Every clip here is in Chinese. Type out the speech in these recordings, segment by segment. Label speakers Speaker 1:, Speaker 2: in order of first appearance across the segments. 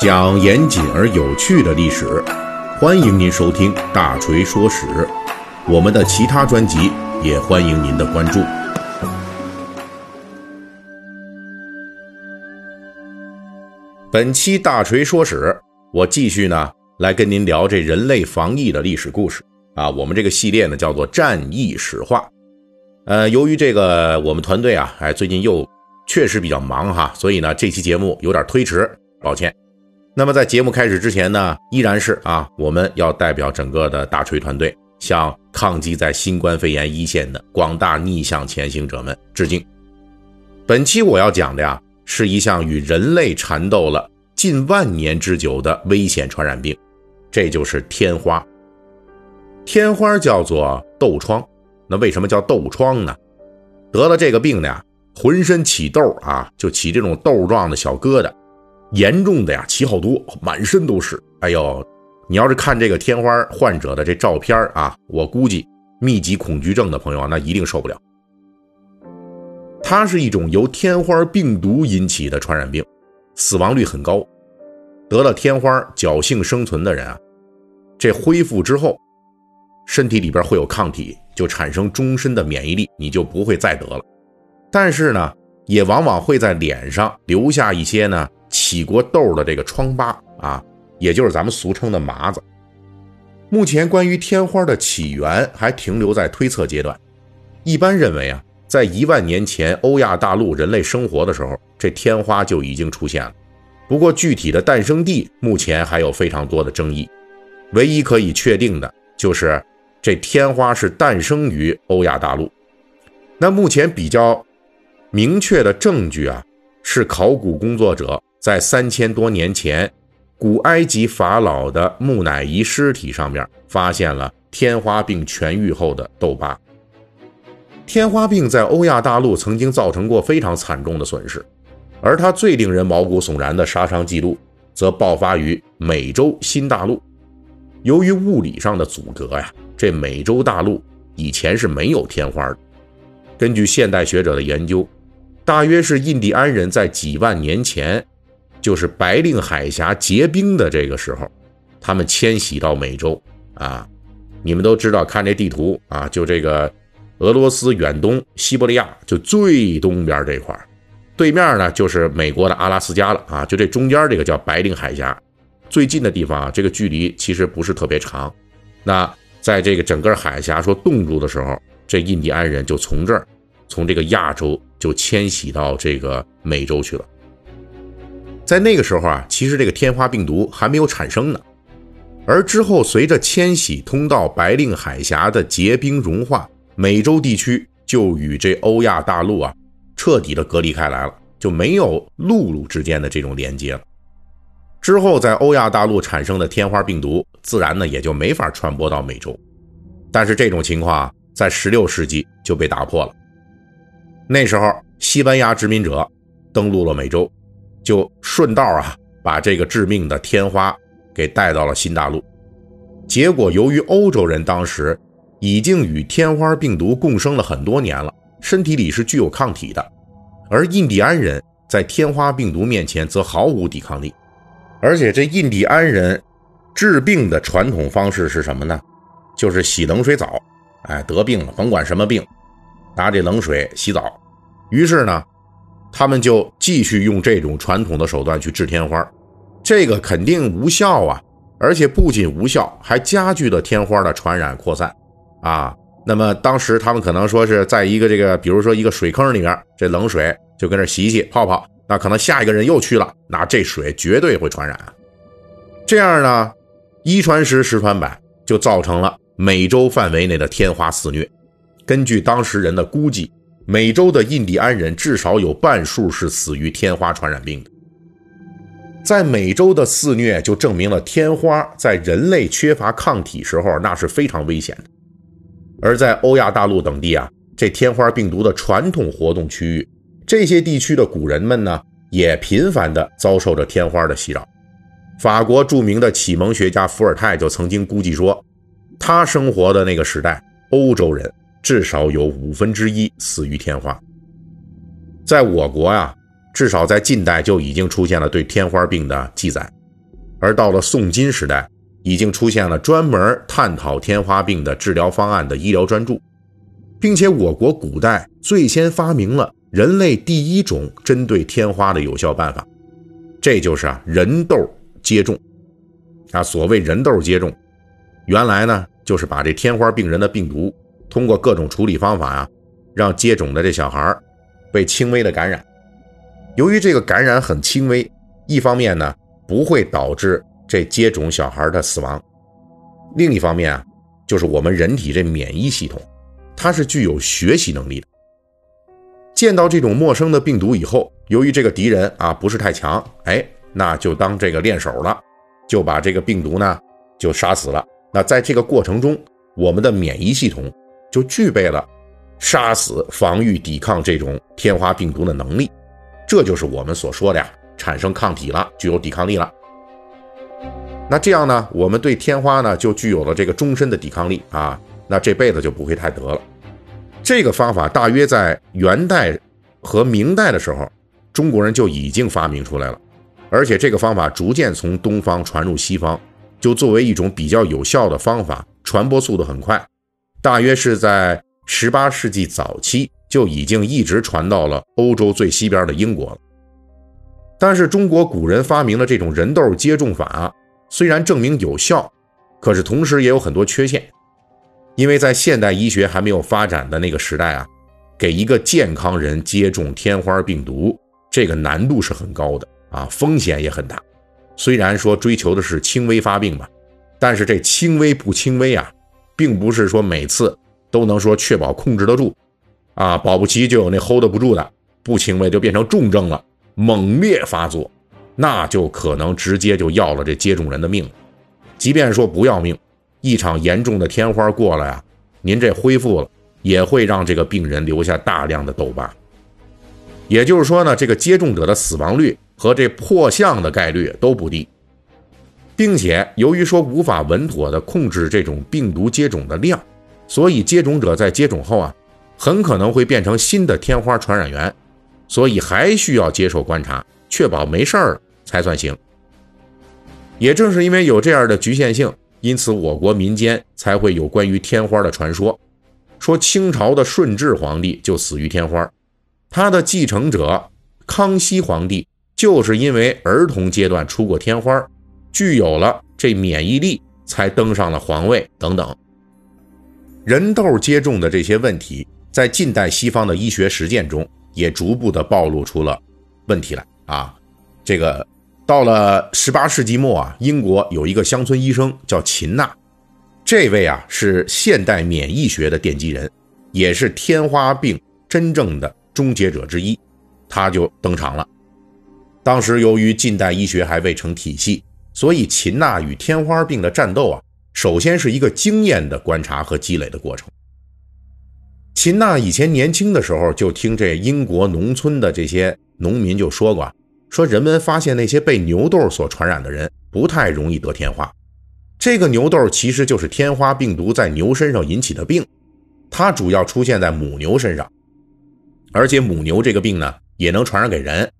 Speaker 1: 讲严谨而有趣的历史，欢迎您收听《大锤说史》。我们的其他专辑也欢迎您的关注。本期《大锤说史》，我继续呢来跟您聊这人类防疫的历史故事啊。我们这个系列呢叫做《战役史话》。呃，由于这个我们团队啊，哎，最近又确实比较忙哈，所以呢这期节目有点推迟，抱歉。那么在节目开始之前呢，依然是啊，我们要代表整个的大锤团队，向抗击在新冠肺炎一线的广大逆向前行者们致敬。本期我要讲的呀，是一项与人类缠斗了近万年之久的危险传染病，这就是天花。天花叫做痘疮，那为什么叫痘疮呢？得了这个病的呀，浑身起痘啊，就起这种痘状的小疙瘩。严重的呀，起好多，满身都是。哎呦，你要是看这个天花患者的这照片啊，我估计密集恐惧症的朋友啊那一定受不了。它是一种由天花病毒引起的传染病，死亡率很高。得了天花侥幸生存的人啊，这恢复之后，身体里边会有抗体，就产生终身的免疫力，你就不会再得了。但是呢，也往往会在脸上留下一些呢。起过痘的这个疮疤啊，也就是咱们俗称的麻子。目前关于天花的起源还停留在推测阶段。一般认为啊，在一万年前欧亚大陆人类生活的时候，这天花就已经出现了。不过具体的诞生地目前还有非常多的争议。唯一可以确定的就是这天花是诞生于欧亚大陆。那目前比较明确的证据啊，是考古工作者。在三千多年前，古埃及法老的木乃伊尸体上面发现了天花病痊愈后的痘疤。天花病在欧亚大陆曾经造成过非常惨重的损失，而它最令人毛骨悚然的杀伤记录，则爆发于美洲新大陆。由于物理上的阻隔呀，这美洲大陆以前是没有天花的。根据现代学者的研究，大约是印第安人在几万年前。就是白令海峡结冰的这个时候，他们迁徙到美洲啊。你们都知道，看这地图啊，就这个俄罗斯远东西伯利亚就最东边这块对面呢就是美国的阿拉斯加了啊。就这中间这个叫白令海峡，最近的地方啊，这个距离其实不是特别长。那在这个整个海峡说冻住的时候，这印第安人就从这儿，从这个亚洲就迁徙到这个美洲去了。在那个时候啊，其实这个天花病毒还没有产生呢。而之后随着迁徙通道白令海峡的结冰融化，美洲地区就与这欧亚大陆啊彻底的隔离开来了，就没有陆路之间的这种连接了。之后在欧亚大陆产生的天花病毒，自然呢也就没法传播到美洲。但是这种情况，在16世纪就被打破了。那时候西班牙殖民者登陆了美洲。就顺道啊，把这个致命的天花给带到了新大陆。结果，由于欧洲人当时已经与天花病毒共生了很多年了，身体里是具有抗体的，而印第安人在天花病毒面前则毫无抵抗力。而且，这印第安人治病的传统方式是什么呢？就是洗冷水澡。哎，得病了，甭管什么病，拿这冷水洗澡。于是呢。他们就继续用这种传统的手段去治天花，这个肯定无效啊！而且不仅无效，还加剧了天花的传染扩散啊。那么当时他们可能说是在一个这个，比如说一个水坑里面，这冷水就跟这洗洗泡泡，那可能下一个人又去了，那这水绝对会传染。这样呢，一传十，十传百，就造成了美洲范围内的天花肆虐。根据当时人的估计。美洲的印第安人至少有半数是死于天花传染病的。在美洲的肆虐就证明了天花在人类缺乏抗体时候那是非常危险的。而在欧亚大陆等地啊，这天花病毒的传统活动区域，这些地区的古人们呢，也频繁地遭受着天花的袭扰。法国著名的启蒙学家伏尔泰就曾经估计说，他生活的那个时代，欧洲人。至少有五分之一死于天花。在我国呀，至少在近代就已经出现了对天花病的记载而到了宋金时代，已经出现了专门探讨天花病的治疗方案的医疗专著，并且我国古代最先发明了人类第一种针对天花的有效办法，这就是啊人痘接种。啊，所谓人痘接种，原来呢就是把这天花病人的病毒通过各种处理方法呀，让接种的这小孩被轻微的感染。由于这个感染很轻微，一方面呢不会导致这接种小孩的死亡，另一方面啊就是我们人体这免疫系统，它是具有学习能力的。见到这种陌生的病毒以后，由于这个敌人啊不是太强，哎，那就当这个练手了。就把这个病毒呢，就杀死了。那在这个过程中，我们的免疫系统就具备了杀死、防御、抵抗这种天花病毒的能力。这就是我们所说的呀，产生抗体了，具有抵抗力了。那这样呢，我们对天花呢就具有了这个终身的抵抗力啊，那这辈子就不会太得了。这个方法大约在元代和明代的时候，中国人就已经发明出来了。而且这个方法逐渐从东方传入西方，就作为一种比较有效的方法，传播速度很快，大约是在十八世纪早期就已经一直传到了欧洲最西边的英国了。但是中国古人发明的这种人痘接种法，虽然证明有效，可是同时也有很多缺陷，因为在现代医学还没有发展的那个时代啊，给一个健康人接种天花病毒，这个难度是很高的。啊，风险也很大。虽然说追求的是轻微发病吧，但是这轻微不轻微啊，并不是说每次都能说确保控制得住。啊，保不齐就有那 hold 不住的，不轻微就变成重症了，猛烈发作，那就可能直接就要了这接种人的命。即便说不要命，一场严重的天花过来啊，您这恢复了，也会让这个病人留下大量的痘疤。也就是说呢，这个接种者的死亡率和这破相的概率都不低，并且由于说无法稳妥的控制这种病毒接种的量，所以接种者在接种后啊，很可能会变成新的天花传染源，所以还需要接受观察，确保没事儿才算行。也正是因为有这样的局限性，因此我国民间才会有关于天花的传说，说清朝的顺治皇帝就死于天花。他的继承者康熙皇帝就是因为儿童阶段出过天花，具有了这免疫力，才登上了皇位等等。人痘接种的这些问题，在近代西方的医学实践中，也逐步的暴露出了问题来啊。这个到了十八世纪末啊，英国有一个乡村医生叫秦纳，这位啊是现代免疫学的奠基人，也是天花病真正的。终结者之一，他就登场了。当时由于近代医学还未成体系，所以秦娜与天花病的战斗啊，首先是一个经验的观察和积累的过程。秦娜以前年轻的时候就听这英国农村的这些农民就说过，说人们发现那些被牛痘所传染的人不太容易得天花。这个牛痘其实就是天花病毒在牛身上引起的病，它主要出现在母牛身上。而且母牛这个病呢，也能传染给人，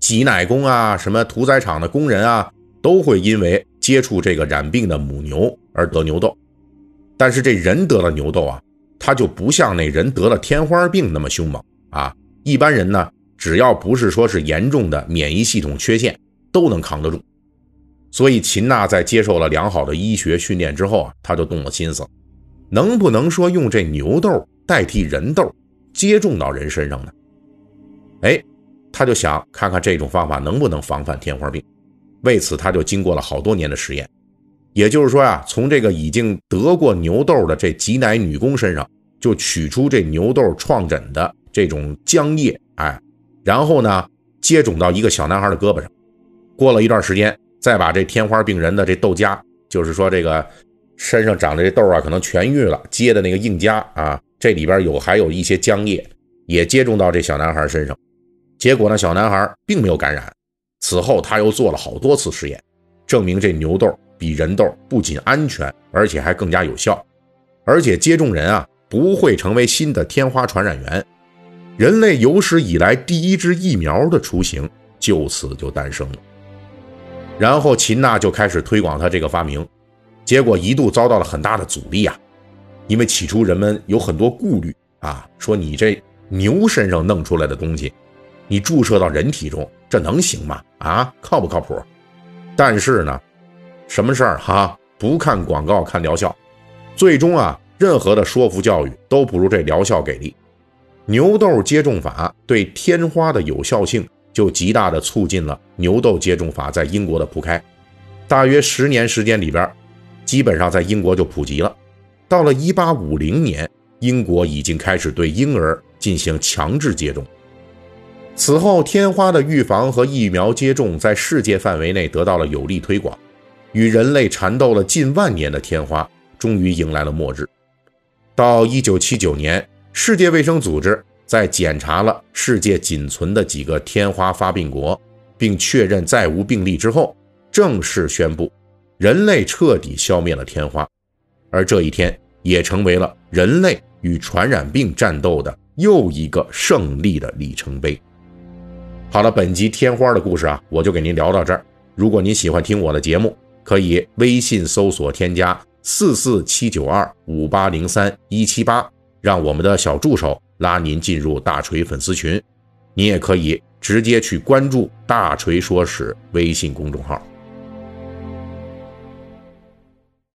Speaker 1: 挤奶工啊，什么屠宰场的工人啊，都会因为接触这个染病的母牛而得牛痘。但是这人得了牛痘啊，他就不像那人得了天花病那么凶猛啊。一般人呢，只要不是说是严重的免疫系统缺陷，都能扛得住。所以秦娜在接受了良好的医学训练之后啊，他就动了心思，能不能说用这牛痘代替人痘？接种到人身上的，哎，他就想看看这种方法能不能防范天花病。为此，他就经过了好多年的实验。也就是说呀，从这个已经得过牛痘的这挤奶女工身上，就取出这牛痘创疹的这种浆液，哎，然后呢，接种到一个小男孩的胳膊上。过了一段时间，再把这天花病人的这痘痂，就是说这个身上长的这痘啊，可能痊愈了，接的那个硬痂啊。这里边有还有一些浆液，也接种到这小男孩身上，结果呢，小男孩并没有感染。此后他又做了好多次实验，证明这牛痘比人痘不仅安全，而且还更加有效。而且接种人啊不会成为新的天花传染源，人类有史以来第一支疫苗的雏形就此就诞生了。然后秦娜就开始推广他这个发明，结果一度遭到了很大的阻力啊，因为起初人们有很多顾虑啊，说你这牛身上弄出来的东西，你注射到人体中，这能行吗？啊，靠不靠谱？但是呢，什么事儿哈，不看广告看疗效，最终啊，任何的说服教育都不如这疗效给力。牛痘接种法对天花的有效性。就极大的促进了牛痘接种法在英国的铺开，大约十年时间里边，基本上在英国就普及了。到了一八五零年，英国已经开始对婴儿进行强制接种。此后，天花的预防和疫苗接种在世界范围内得到了有力推广。与人类缠斗了近万年的天花，终于迎来了末日。到一九七九年，世界卫生组织。在检查了世界仅存的几个天花发病国，并确认再无病例之后，正式宣布人类彻底消灭了天花，而这一天也成为了人类与传染病战斗的又一个胜利的里程碑。好了，本集天花的故事啊，我就给您聊到这儿。如果您喜欢听我的节目，可以微信搜索添加四四七九二五八零三一七八，让我们的小助手。拉您进入大锤粉丝群，您也可以直接去关注“大锤说史”微信公众号。